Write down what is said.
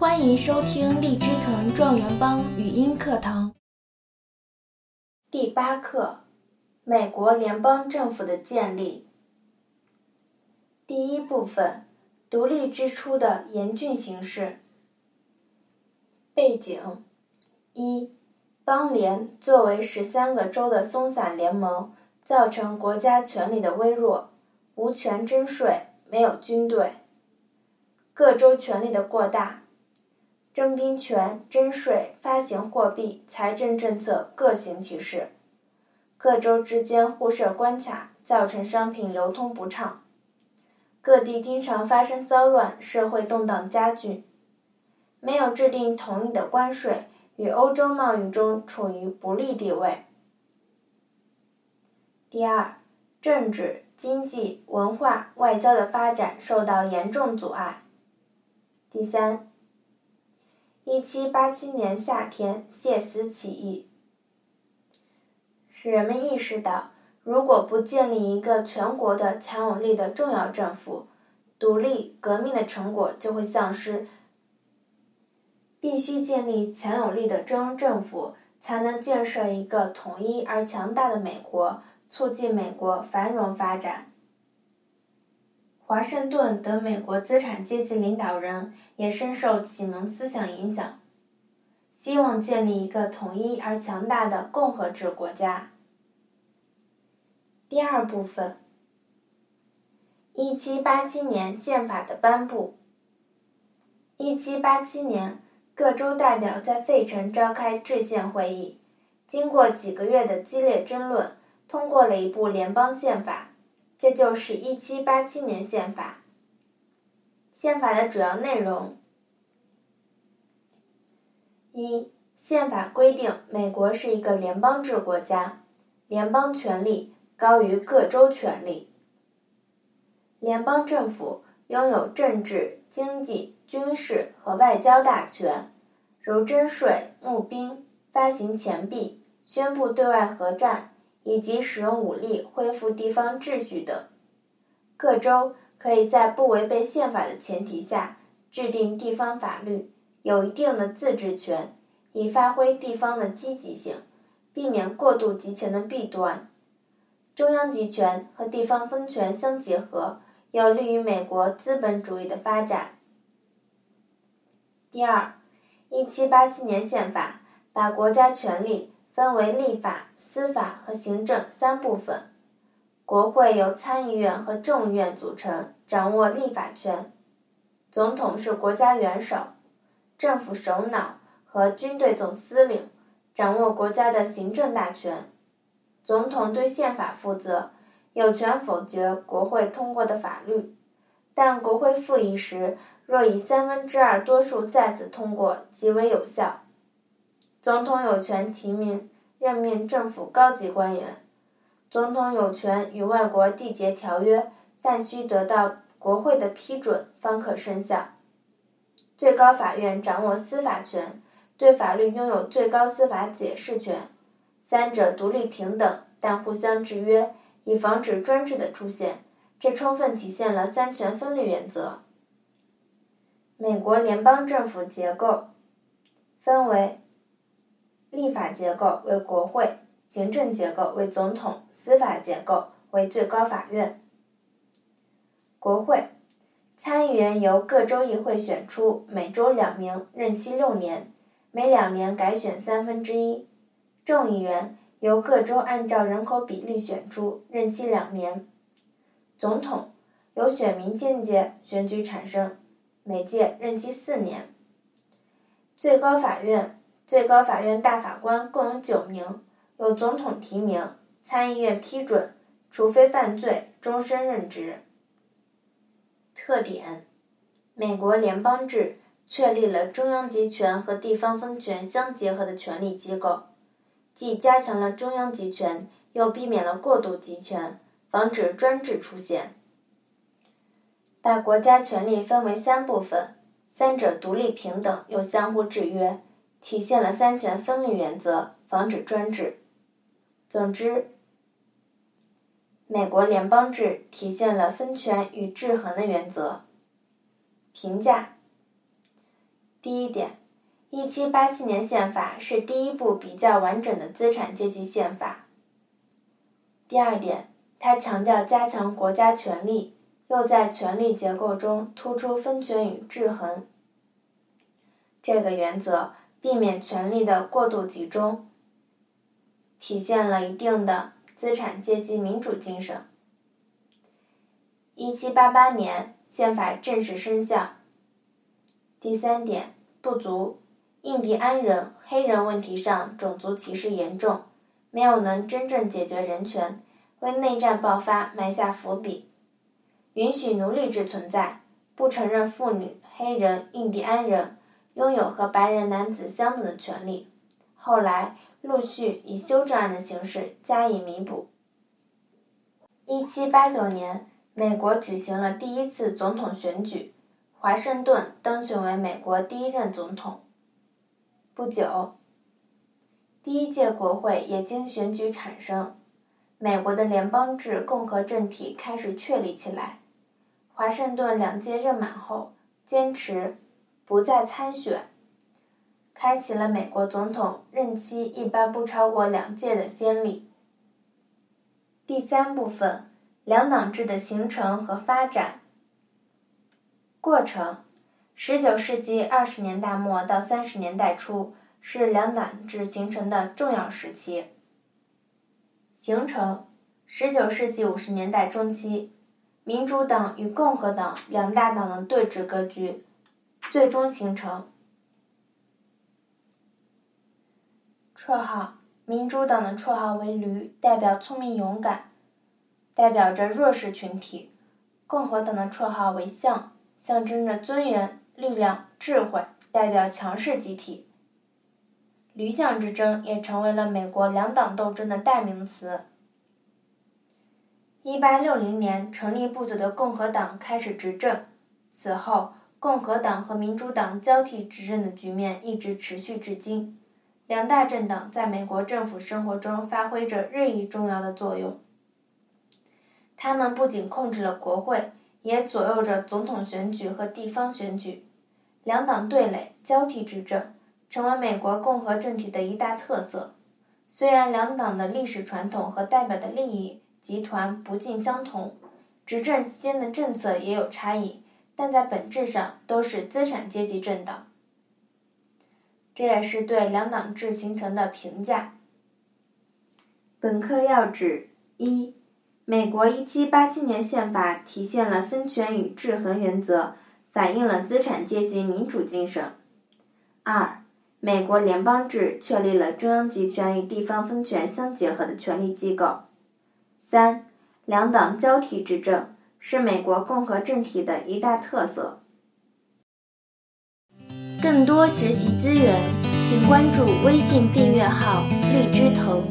欢迎收听荔枝藤状元帮语音课堂第八课：美国联邦政府的建立。第一部分：独立之初的严峻形势。背景：一、邦联作为十三个州的松散联盟，造成国家权力的微弱，无权征税，没有军队。各州权力的过大，征兵权、征税、发行货币、财政政策各行其事。各州之间互设关卡，造成商品流通不畅。各地经常发生骚乱，社会动荡加剧。没有制定统一的关税，与欧洲贸易中处于不利地位。第二，政治、经济、文化、外交的发展受到严重阻碍。第三，一七八七年夏天，谢斯起义，使人们意识到，如果不建立一个全国的强有力的重要政府，独立革命的成果就会丧失。必须建立强有力的中央政府，才能建设一个统一而强大的美国，促进美国繁荣发展。华盛顿等美国资产阶级领导人也深受启蒙思想影响，希望建立一个统一而强大的共和制国家。第二部分，一七八七年宪法的颁布。一七八七年，各州代表在费城召开制宪会议，经过几个月的激烈争论，通过了一部联邦宪法。这就是一七八七年宪法。宪法的主要内容：一、宪法规定美国是一个联邦制国家，联邦权力高于各州权力。联邦政府拥有政治、经济、军事和外交大权，如征税、募兵、发行钱币、宣布对外核战。以及使用武力恢复地方秩序等，各州可以在不违背宪法的前提下制定地方法律，有一定的自治权，以发挥地方的积极性，避免过度集权的弊端。中央集权和地方分权相结合，有利于美国资本主义的发展。第二，一七八七年宪法把国家权力。分为立法、司法和行政三部分。国会由参议院和众议院组成，掌握立法权。总统是国家元首、政府首脑和军队总司令，掌握国家的行政大权。总统对宪法负责，有权否决国会通过的法律，但国会复议时，若以三分之二多数再次通过，即为有效。总统有权提名、任命政府高级官员。总统有权与外国缔结条约，但需得到国会的批准方可生效。最高法院掌握司法权，对法律拥有最高司法解释权。三者独立平等，但互相制约，以防止专制的出现。这充分体现了三权分立原则。美国联邦政府结构分为。立法结构为国会，行政结构为总统，司法结构为最高法院。国会，参议员由各州议会选出，每州两名，任期六年，每两年改选三分之一。众议员由各州按照人口比例选出，任期两年。总统由选民间接选举产生，每届任期四年。最高法院。最高法院大法官共有九名，由总统提名，参议院批准，除非犯罪，终身任职。特点：美国联邦制确立了中央集权和地方分权相结合的权力机构，既加强了中央集权，又避免了过度集权，防止专制出现。把国家权力分为三部分，三者独立平等，又相互制约。体现了三权分立原则，防止专制。总之，美国联邦制体现了分权与制衡的原则。评价：第一点，1787年宪法是第一部比较完整的资产阶级宪法。第二点，它强调加强国家权力，又在权力结构中突出分权与制衡。这个原则避免权力的过度集中，体现了一定的资产阶级民主精神。1788年，宪法正式生效。第三点不足，印第安人、黑人问题上种族歧视严重，没有能真正解决人权，为内战爆发埋下伏笔。允许奴隶制存在，不承认妇女、黑人、印第安人拥有和白人男子相等的权利。后来陆续以修正案的形式加以弥补。一七八九年，美国举行了第一次总统选举。华盛顿当选为美国第一任总统。不久，第一届国会也经选举产生，美国的联邦制共和政体开始确立起来。华盛顿两届任满后，坚持不再参选，开启了美国总统任期一般不超过两届的先例。第三部分，两党制的形成和发展。过程：十九世纪二十年代末到三十年代初是两党制形成的重要时期。形成：十九世纪五十年代中期，民主党与共和党两大党的对峙格局最终形成。绰号：民主党的绰号为“驴”，代表聪明勇敢，代表着弱势群体；共和党的绰号为“象”。象征着尊严、力量、智慧，代表强势集体。驴象之争也成为了美国两党斗争的代名词。一八六零年成立不久的共和党开始执政，此后共和党和民主党交替执政的局面一直持续至今。两大政党在美国政府生活中发挥着日益重要的作用。他们不仅控制了国会。也左右着总统选举和地方选举，两党对垒、交替执政，成为美国共和政体的一大特色。虽然两党的历史传统和代表的利益集团不尽相同，执政期间的政策也有差异，但在本质上都是资产阶级政党。这也是对两党制形成的评价。本课要旨一。美国1787年宪法体现了分权与制衡原则，反映了资产阶级民主精神。二、美国联邦制确立了中央集权与地方分权相结合的权力机构。三、两党交替执政是美国共和政体的一大特色。更多学习资源，请关注微信订阅号“荔枝藤”。